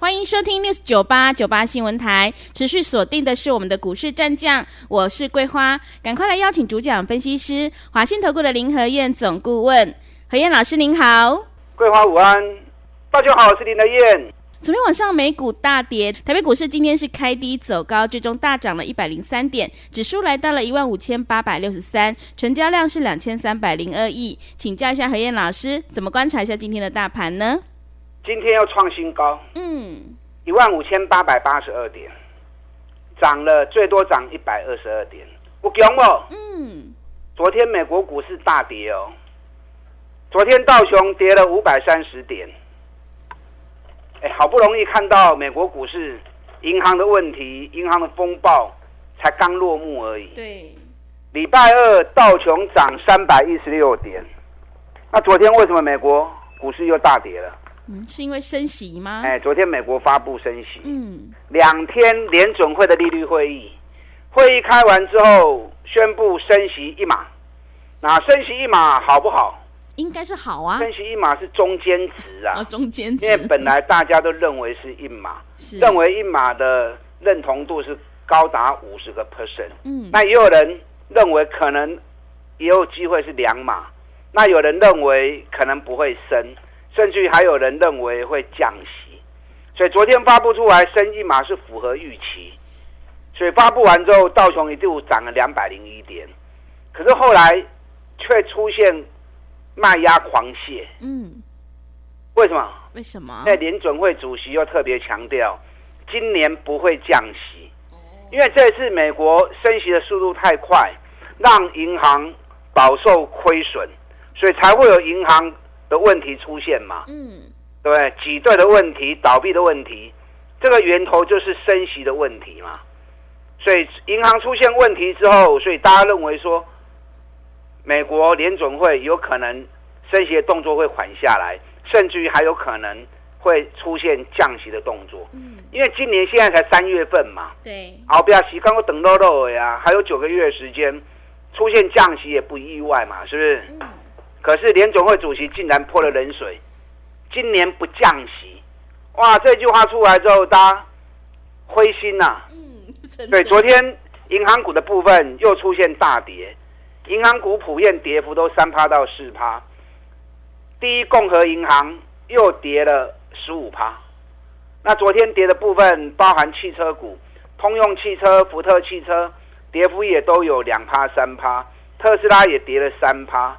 欢迎收听 news 九八九八新闻台，持续锁定的是我们的股市战将，我是桂花，赶快来邀请主讲分析师华信投顾的林和燕总顾问，何燕老师您好，桂花午安，大家好，我是林和燕。昨天晚上美股大跌，台北股市今天是开低走高，最终大涨了一百零三点，指数来到了一万五千八百六十三，成交量是两千三百零二亿。请教一下何燕老师，怎么观察一下今天的大盘呢？今天又创新高，嗯，一万五千八百八十二点，涨了最多涨一百二十二点，我强不？嗯，昨天美国股市大跌哦，昨天道琼跌了五百三十点，哎，好不容易看到美国股市银行的问题，银行的风暴才刚落幕而已。对，礼拜二道琼涨三百一十六点，那昨天为什么美国股市又大跌了？嗯，是因为升息吗？哎，昨天美国发布升息，嗯，两天联准会的利率会议，会议开完之后宣布升息一码，那升息一码好不好？应该是好啊，升息一码是中间值啊。哦，，中间值，因为本来大家都认为是一码，是。认为一码的认同度是高达五十个 percent，嗯，那也有人认为可能也有机会是两码，那有人认为可能不会升，甚至于还有人认为会降息，所以昨天发布出来升一码是符合预期，所以发布完之后道琼一度涨了两百零一点，可是后来却出现卖压狂泻，嗯，为什么？为什么？那联准会主席又特别强调，今年不会降息，因为这次美国升息的速度太快，让银行饱受亏损，所以才会有银行的问题出现嘛，嗯，对不对？挤兑的问题、倒闭的问题，这个源头就是升息的问题嘛。所以银行出现问题之后，所以大家认为说，美国联准会有可能升息的动作会缓下来，甚至于还有可能会出现降息的动作。嗯，因为今年现在才三月份嘛，对，熬，不要洗，刚刚等到肉呀，还有九个月的时间，出现降息也不意外嘛，是不是？嗯，可是联总会主席竟然泼了冷水，今年不降息，哇！这句话出来之后，大家灰心呐、嗯，对，昨天银行股的部分又出现大跌，银行股普遍跌幅都三趴到四趴。第一共和银行又跌了十五趴。那昨天跌的部分包含汽车股，通用汽车、福特汽车跌幅也都有两趴、三趴，特斯拉也跌了三趴。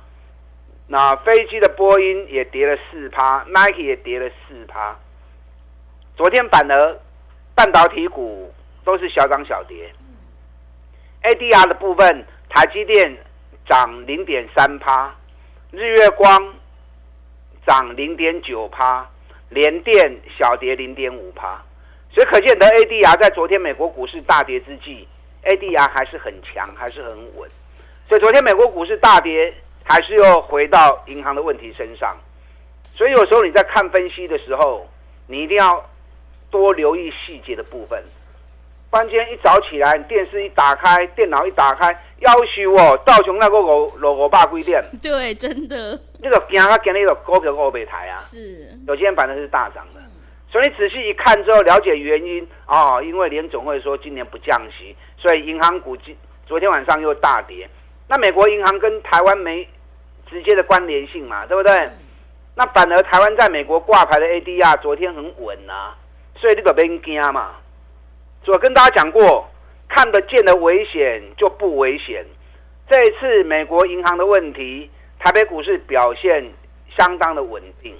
那飞机的波音也跌了四趴，Nike 也跌了四趴。昨天反而半导体股都是小涨小跌。ADR 的部分，台积电涨零点三趴，日月光涨零点九趴，联电小跌零点五趴。所以可见得 ADR 在昨天美国股市大跌之际，ADR 还是很强，还是很稳。所以昨天美国股市大跌，还是又回到银行的问题身上。所以有时候你在看分析的时候，你一定要多留意细节的部分。不然今天一早起来，电视一打开，电脑一打开，要求哦，道琼那个五六五百几点，对，真的那个惊啊惊那个股票五百台啊，是，有今天反正是大涨的。所以你仔细一看之后，了解原因哦，因为联总会说今年不降息，所以银行股今昨天晚上又大跌。那美国银行跟台湾没直接的关联性嘛，对不对？那反而台湾在美国挂牌的 ADR 昨天很稳啊，所以这个别惊嘛。我跟大家讲过，看得见的危险就不危险。这一次美国银行的问题，台北股市表现相当的稳定。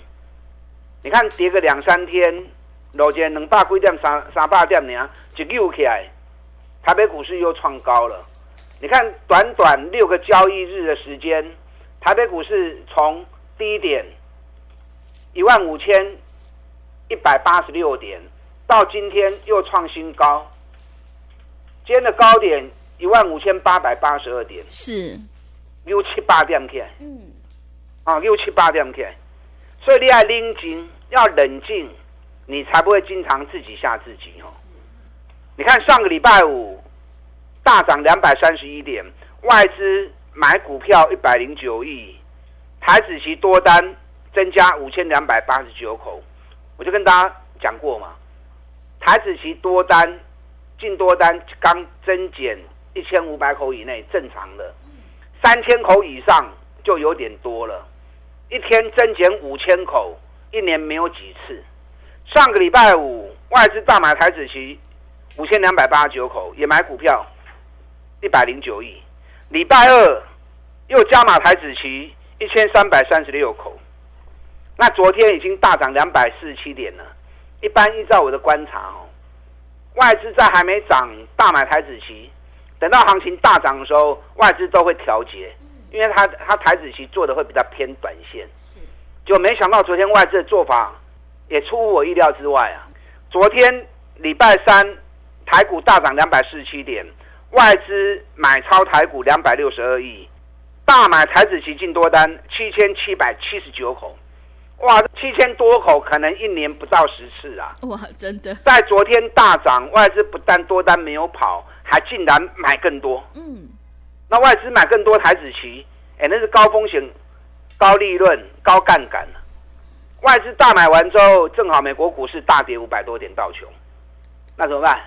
你看跌个两三天，落见两百几点、三三百点呢，一溜起来，台北股市又创高了。你看短短六个交易日的时间，台北股市从低点一万五千一百八十六点，到今天又创新高。今天的高点一万五千八百八十二点，是，六七八点起来，嗯，啊，六七八点起来，所以你要冷静，要冷静，你才不会经常自己吓自己哦。你看上个礼拜五大涨两百三十一点，外资买股票一百零九亿，台子期多单增加五千两百八十九口，我就跟大家讲过嘛，台子期多单进多单刚增减一千五百口以内正常的，三千口以上就有点多了，一天增减五千口，一年没有几次。上个礼拜五外资大买台子期五千两百八十九口，也买股票一百零九亿。礼拜二又加码台子期一千三百三十六口，那昨天已经大涨两百四十七点了。一般依照我的观察哦，外资在还没涨大买台子期，等到行情大涨的时候，外资都会调节，因为他他台子期做的会比较偏短线。就没想到昨天外资的做法也出乎我意料之外啊！昨天礼拜三台股大涨两百四十七点，外资买超台股两百六十二亿，大买台子期净多单七千七百七十九口，哇，七千多口可能一年不到十次啊！哇，真的，在昨天大涨，外资不但多单没有跑，还竟然买更多。嗯，那外资买更多台子期，哎，那是高风险、高利润、高杠杆。外资大买完之后，正好美国股市大跌五百多点到穷，那怎么办？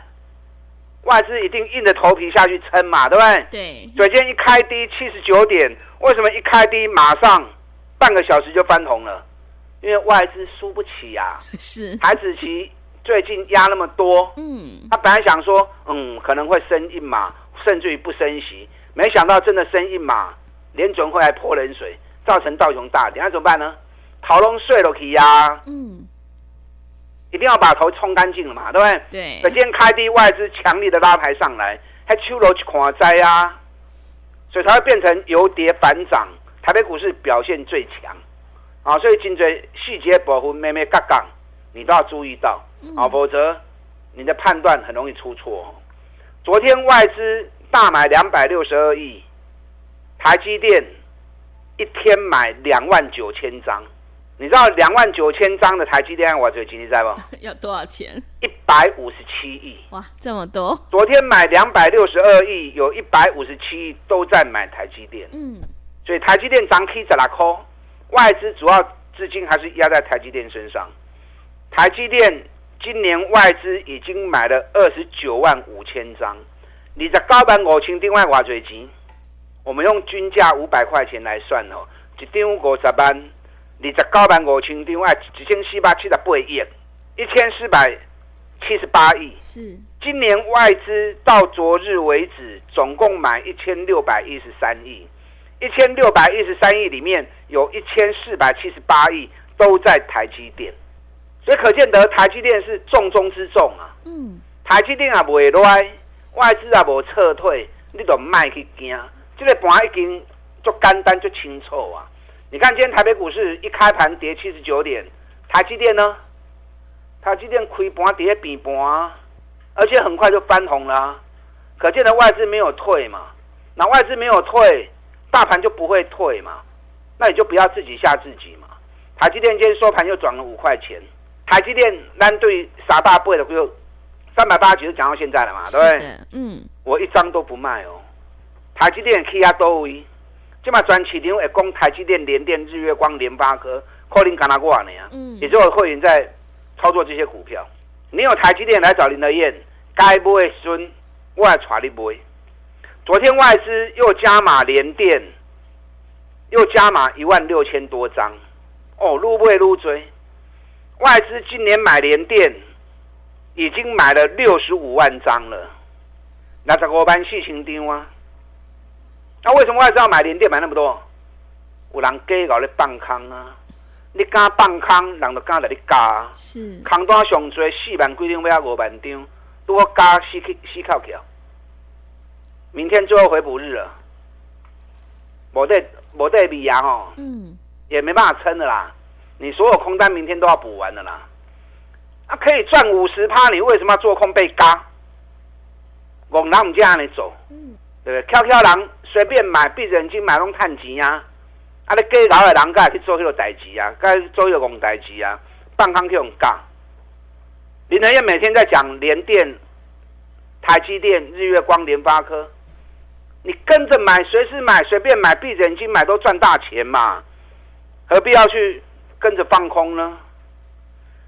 外资一定硬着头皮下去撑嘛，对不对？对，昨天一开低七十九点，为什么一开低马上半个小时就翻红了？因为外资输不起呀、是，台子期最近压那么多，嗯，他本来想说，嗯，可能会升一码，甚至于不升息，没想到真的升一码，联准会来泼冷水，造成道琼大跌，那怎么办呢？逃龙睡了去呀，嗯，一定要把头冲干净了嘛，对不对？对。那，今天开低，外资强力的拉抬上来，还秋楼去狂灾啊，所以才会变成由跌反涨，台北股市表现最强。啊，所以颈椎细节保护妹妹杠杠，你都要注意到。啊，否则你的判断很容易出错。昨天外资大买两百六十二亿，台积电一天买两万九千张，你知道两万九千张的台积电我最经济在不？要多少钱？一百五十七亿。哇，这么多，昨天买两百六十二亿，有一百五十七亿都在买台积电，嗯，所以台积电涨 K 十拉扣，外资主要资金还是压在台积电身上。台积电今年外资已经买了二十九万五千张，你在高板五千另外偌侪钱？我们用均价五百块钱来算哦，一张五十万，二十九万五千张，啊，一千四百七十八亿，一千四百七十八亿。是，今年外资到昨日为止，总共买一千六百一十三亿，一千六百一十三亿里面有一千四百七十八亿都在台积电，所以可见得台积电是重中之重啊。嗯，台积电也不会，外资也无撤退，你都卖去惊。这个盘已经就简单就清楚啊！你看今天台北股市一开盘跌七十九点，台积电呢？台积电开盘跌比盘啊，而且很快就翻红了、啊，可见的外资没有退嘛。那外资没有退，大盘就不会退嘛。那你就不要自己吓自己嘛。台积电今天收盘又涨了五块钱，台积电单对傻大背的就三百八十几就讲到现在了嘛，对不对？嗯，我一张都不卖哦。台积电起啊多位，这嘛全市场会讲台积电、联电、日月光、联发科，可能干哪挂呢？嗯也就是会员在操作这些股票。你有台积电来找林德燕，该买的时阵我来带你买。昨天外资又加码联电，又加码一万六千多张，哦，愈买愈追。外资今年买联电已经买了六十五万张了，那十五万四千张啊。那为什么外资要买联电买那么多？有人假搞你放空啊！你敢放空，人就敢来你加啊。是，空单上最四万几张，要五万张，如果加四去四靠桥。明天最后回补日了，我这我这比牙哦，嗯，也没办法撑的啦。你所有空单明天都要补完的啦。啊，可以赚五十趴，你为什么要做空被嘎？往哪们这样你走？对不对？悄悄人随便买，闭着眼睛买拢趁钱啊！啊，你计老的人该去做迄个代志啊，该做迄个戆代志啊，放空去用教。林德燕每天在讲联电、台积电、日月光、联发科，你跟着买，随时买，随便买，闭着眼睛买都赚大钱嘛，何必要去跟着放空呢？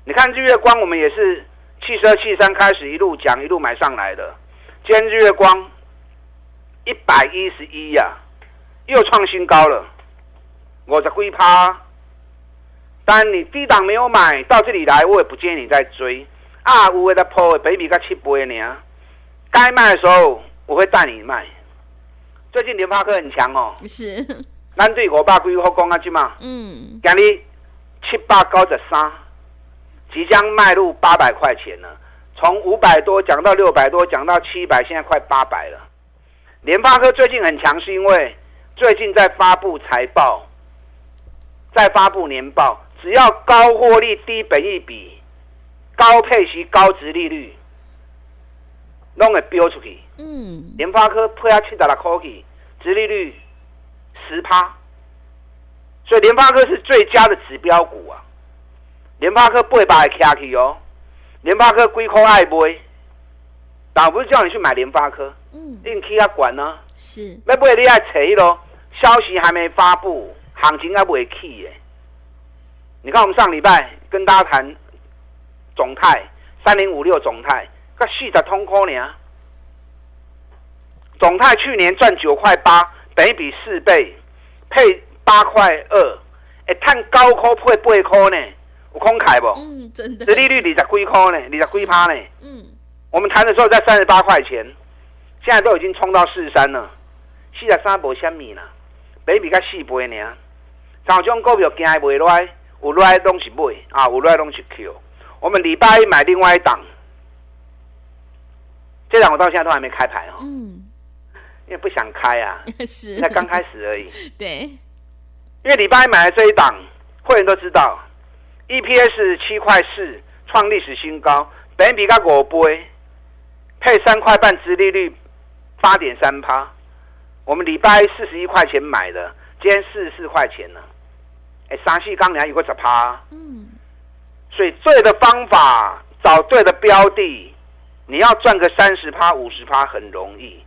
你看日月光，我们也是汽车汽、三开始一路讲，一路买上来的。今天日月光一百一十一呀，又创新高了，我在龟趴。但你低档没有买到这里来，我也不建议你再追。啊，有的在破的，北比才七倍呢。该卖的时候，我会带你卖。最近联发科很强哦，是。咱对五百几好讲啊，即嘛。嗯。今日七百九十三，即将迈入八百块钱了。从五百多讲到六百多，讲到七百，现在快八百了。联发科最近很强，是因为最近在发布财报，在发布年报，只要高获利、低本益比。高配息、高值利率，拢会标出去。嗯，联发科配下七十六块去，值利率十趴，所以联发科是最佳的指标股啊。联发科八百会卡去哦，联发科几块爱买，但不是叫你去买联发科，嗯，你去他管呢？是，要买你爱查咯，消息还没发布，行情还不会起耶。你看我们上礼拜跟大家谈。总泰三零五六总泰，个四十通科呢？总泰去年赚九块八，等于比四倍，配八块二，哎，探高科配八科呢？有空开不？嗯，真的。利率二十几块呢？二十几趴呢？嗯。我们谈的时候在三十八块钱，现在都已经冲到四十三了。四十三无虾米啦，比比较四倍呢。像这种股票惊袂来，有来拢是买啊，有来拢是 Q。我们礼拜一买另外一档，这档我到现在都还没开牌哦。嗯，因为不想开啊，是，才刚开始而已。对，因为礼拜一买的这一档，会员都知道，EPS 七块四，创历史新高，本比较五倍，配三块半，殖利率八点三趴。我们礼拜四十一块钱买的，今天四十四块钱了。哎，三细钢还有个十趴。嗯。所以对的方法，找对的标的，你要赚个三十趴、五十趴很容易。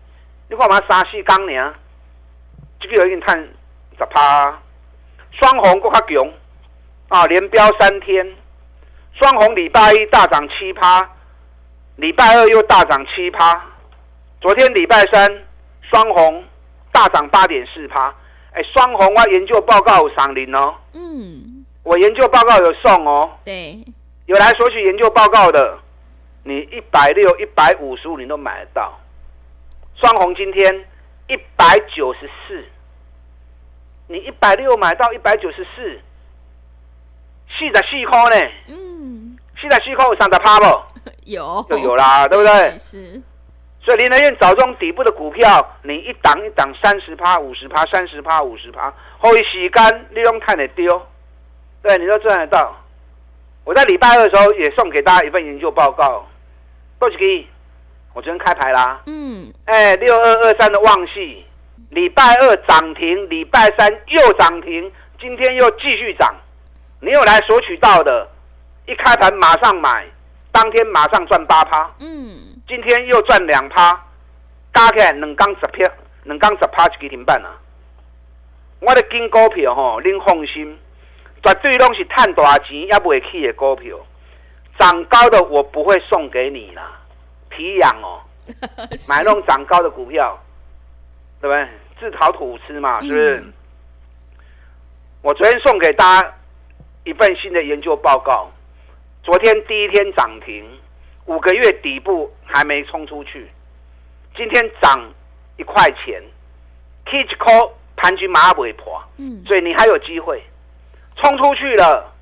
你看我们沙西钢呢，这个有一点探十趴，双红更加强啊，连标三天，双红礼拜一大涨七趴，礼拜二又大涨七趴，昨天礼拜三双红大涨八点四趴。哎，双红啊，研究报告赏零哦。嗯。我研究报告有送哦，对，有来索取研究报告的，你一百六、一百五十五你都买得到。双红今天一百九十四，你一百六买到一百九十四，四十四块呢？嗯，四十四块有三十趴不？有，就有啦，对不对？是。所以林德燕找这种底部的股票，你一档一档三十趴、五十趴、三十趴、五十趴，后一洗干利用太的丢。对，你都赚得到。我在礼拜二的时候也送给大家一份研究报告。多吉基，我昨天开牌啦。嗯。哎，六二二三的旺系，礼拜二涨停，礼拜三又涨停，今天又继续涨。你有来索取到的，一开盘马上买，当天马上赚八趴。嗯。今天又赚两趴，加起来两缸十票，两缸十趴就几停半啊。我的金股票吼，您放心。绝对拢是赚大钱也未起的股票，涨高的我不会送给你啦，皮痒哦。买那种涨高的股票，对不对？自讨苦吃嘛，是不是？我昨天送给大家一份新的研究报告，昨天第一天涨停，五个月底部还没冲出去，今天涨一块钱，K 一块盘局马尾婆，嗯，所以你还有机会。冲出去了，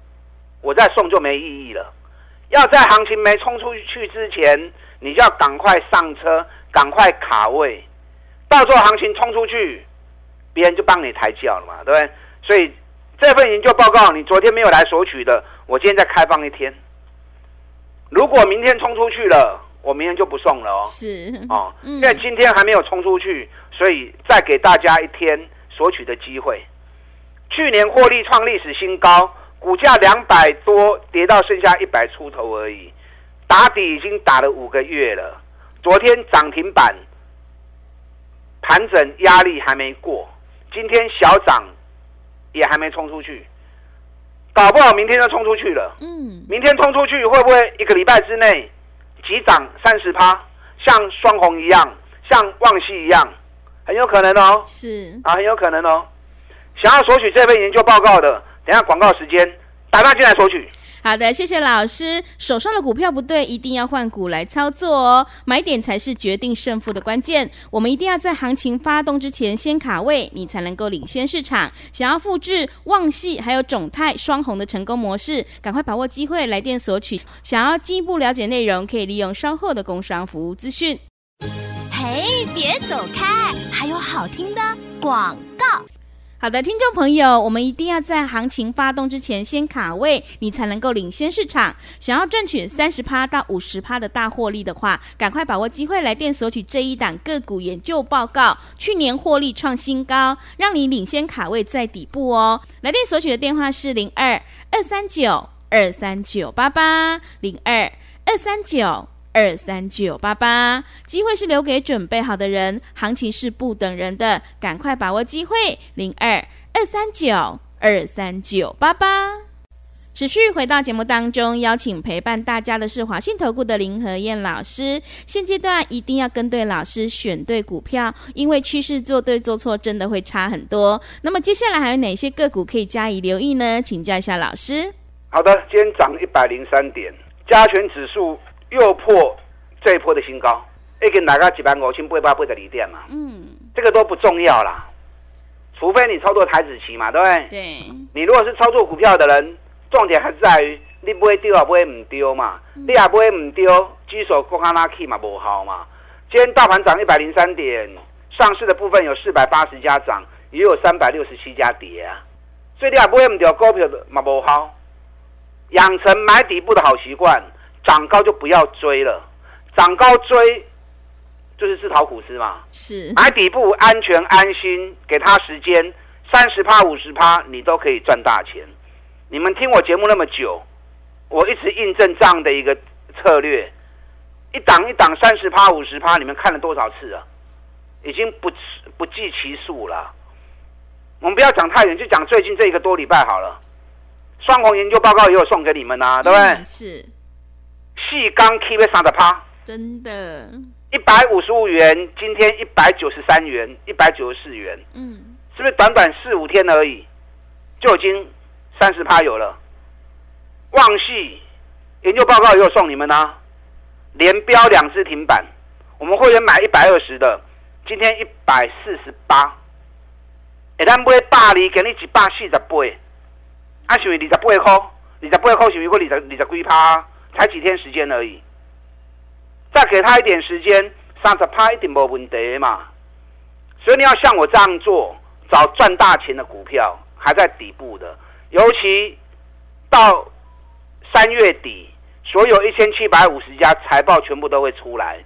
我再送就没意义了。要在行情没冲出去之前，你就要赶快上车，赶快卡位。到时候行情冲出去，别人就帮你抬轿了嘛，对不对？所以这份研究报告，你昨天没有来索取的，我今天再开放一天。如果明天冲出去了，我明天就不送了哦。是哦，因为今天还没有冲出去，所以再给大家一天索取的机会。去年获利创历史新高，股价两百多，跌到剩下一百出头而已，打底已经打了五个月了。昨天涨停板，盘整压力还没过，今天小涨也还没冲出去，搞不好明天就冲出去了。嗯，明天冲出去会不会一个礼拜之内急涨三十趴，像双红一样，像旺西一样，很有可能哦。是啊，很有可能哦。想要索取这份研究报告的，等下广告时间打电话进来索取。好的，谢谢老师。手上的股票不对，一定要换股来操作哦。买点才是决定胜负的关键。我们一定要在行情发动之前先卡位，你才能够领先市场。想要复制旺系还有种泰双红的成功模式，赶快把握机会来电索取。想要进一步了解内容，可以利用稍后的工商服务资讯。嘿，别走开，还有好听的广告。好的，听众朋友，我们一定要在行情发动之前先卡位，你才能够领先市场。想要赚取三十趴到五十趴的大获利的话，赶快把握机会来电索取这一档个股研究报告。去年获利创新高，让你领先卡位在底部哦。来电索取的电话是零二二三九二三九八八零二二三九。二三九八八，机会是留给准备好的人，行情是不等人的，赶快把握机会。零二二三九二三九八八，持续回到节目当中，邀请陪伴大家的是华信投顾的林和燕老师。现阶段一定要跟对老师，选对股票，因为趋势做对做错真的会差很多。那么接下来还有哪些个股可以加以留意呢？请教一下老师。好的，今天涨一百零三点，加权指数。又破这一波的新高，一根哪个几百五千八百八的锂电嘛？嗯，这个都不重要啦，除非你操作台子期嘛，对不对？对。你如果是操作股票的人，重点还是在于你不会丢啊，不会唔丢嘛？你也不会唔丢，举手过卡拉 K 嘛，不好嘛？今天大盘涨一百零三点，上市的部分有四百八十家涨，也有三百六十七家跌啊，所以你也不会唔丢股票的嘛，不好。养成买底部的好习惯。涨高就不要追了，涨高追就是自讨苦吃嘛。是买底部安全安心，给他时间，三十趴五十趴，你都可以赚大钱。你们听我节目那么久，我一直印证这样的一个策略，一档一档三十趴五十趴，你们看了多少次啊？已经不不计其数了。我们不要讲太远，就讲最近这一个多礼拜好了。双红研究报告也有送给你们呐，对不对？是。细钢 KV 三十趴，真的，一百五十五元，今天一百九十三元，一百九十四元，嗯，是不是短短四五天而已，就已经三十趴有了？旺系研究报告也有送你们啦，连标两只停板，我们会员买一百二十的，今天一百四十八，一旦买大厘给你一百四十八，啊，是为二十八块，二十八块是为过二十二十几趴。才几天时间而已，再给他一点时间，三十趴一定没问题嘛。所以你要像我这样做，找赚大钱的股票，还在底部的，尤其到三月底，所有一千七百五十家财报全部都会出来，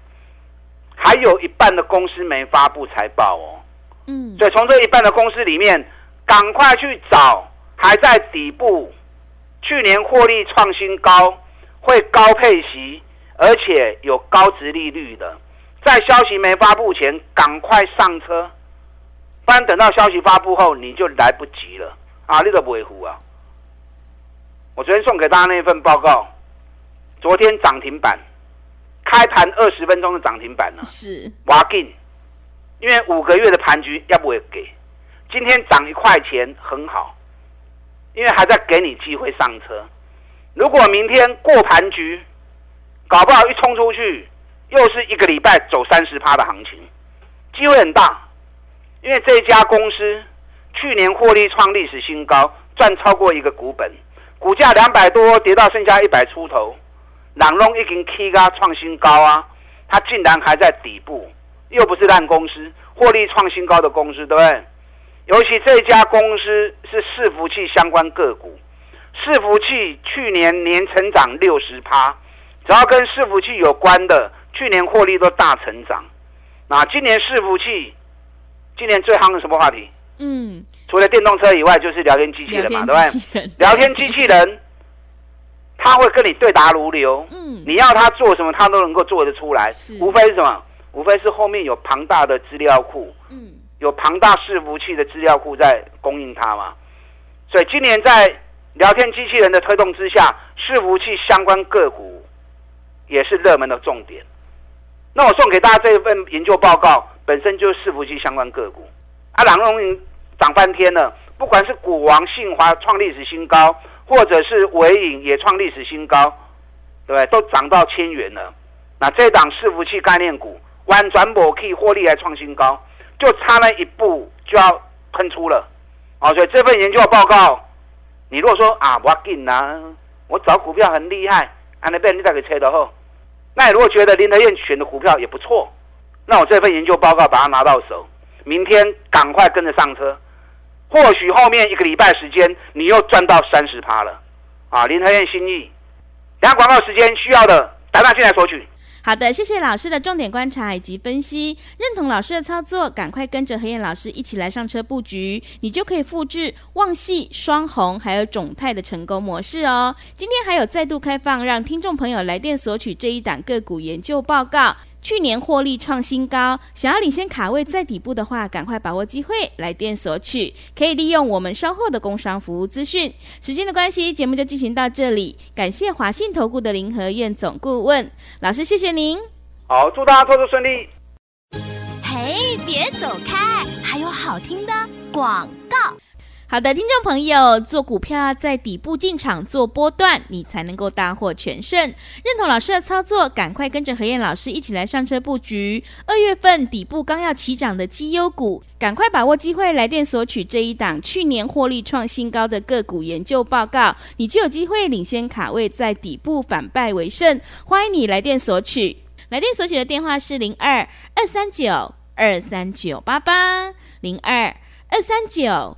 还有一半的公司没发布财报哦。嗯，所以从这一半的公司里面，赶快去找还在底部，去年获利创新高。会高配息，而且有高值利率的，在消息没发布前赶快上车，不然等到消息发布后你就来不及了啊！你都不会糊啊！我昨天送给大家那份报告，昨天涨停板，开盘二十分钟的涨停板呢，是挖进，因为五个月的盘局要不会给，今天涨一块钱很好，因为还在给你机会上车。如果明天过盘局，搞不好一冲出去，又是一个礼拜走三十趴的行情，机会很大。因为这家公司去年获利创历史新高，赚超过一个股本，股价两百多跌到剩下一百出头，朗龙已经 K 嘎创新高啊，它竟然还在底部，又不是烂公司，获利创新高的公司，对不对？尤其这家公司是伺服器相关个股。伺服器去年年成长六十趴，只要跟伺服器有关的，去年获利都大成长。那今年伺服器，今年最夯的什么话题？嗯，除了电动车以外，就是聊天机器人嘛，对不对？聊天机器人，他会跟你对答如流。嗯，你要他做什么，他都能够做得出来。无非是什么？无非是后面有庞大的资料库。嗯，有庞大伺服器的资料库在供应它嘛。所以今年在聊天机器人的推动之下，伺服器相关个股也是热门的重点。那我送给大家这一份研究报告，本身就是伺服器相关个股。啊，朗荣云涨翻天了，不管是股王信华创历史新高，或者是伟影也创历史新高，对不对？都涨到千元了。那这档伺服器概念股，弯转博可以获利还创新高，就差那一步就要喷出了。啊，所以这份研究报告，你如果说啊，我紧啊，我找股票很厉害，安那被你再给吹的后，那你如果觉得林德燕选的股票也不错，那我这份研究报告把它拿到手，明天赶快跟着上车，或许后面一个礼拜时间你又赚到三十趴了。啊，林德燕心意，等下广告时间需要的打电进来索取。好的，谢谢老师的重点观察以及分析，认同老师的操作，赶快跟着何燕老师一起来上车布局，你就可以复制旺系、双红还有种泰的成功模式哦。今天还有再度开放，让听众朋友来电索取这一档个股研究报告。去年获利创新高，想要领先卡位在底部的话，赶快把握机会来电索取，可以利用我们稍后的工商服务资讯。时间的关系，节目就进行到这里，感谢华信投顾的林和燕总顾问老师，谢谢您。好，祝大家操作顺利。嘿，别走开，还有好听的广告。好的，听众朋友，做股票在底部进场做波段，你才能够大获全胜。认同老师的操作，赶快跟着何燕老师一起来上车布局。二月份底部刚要起涨的绩优股，赶快把握机会来电索取这一档去年获利创新高的个股研究报告，你就有机会领先卡位，在底部反败为胜。欢迎你来电索取，来电索取的电话是零二二三九二三九八八零二二三九。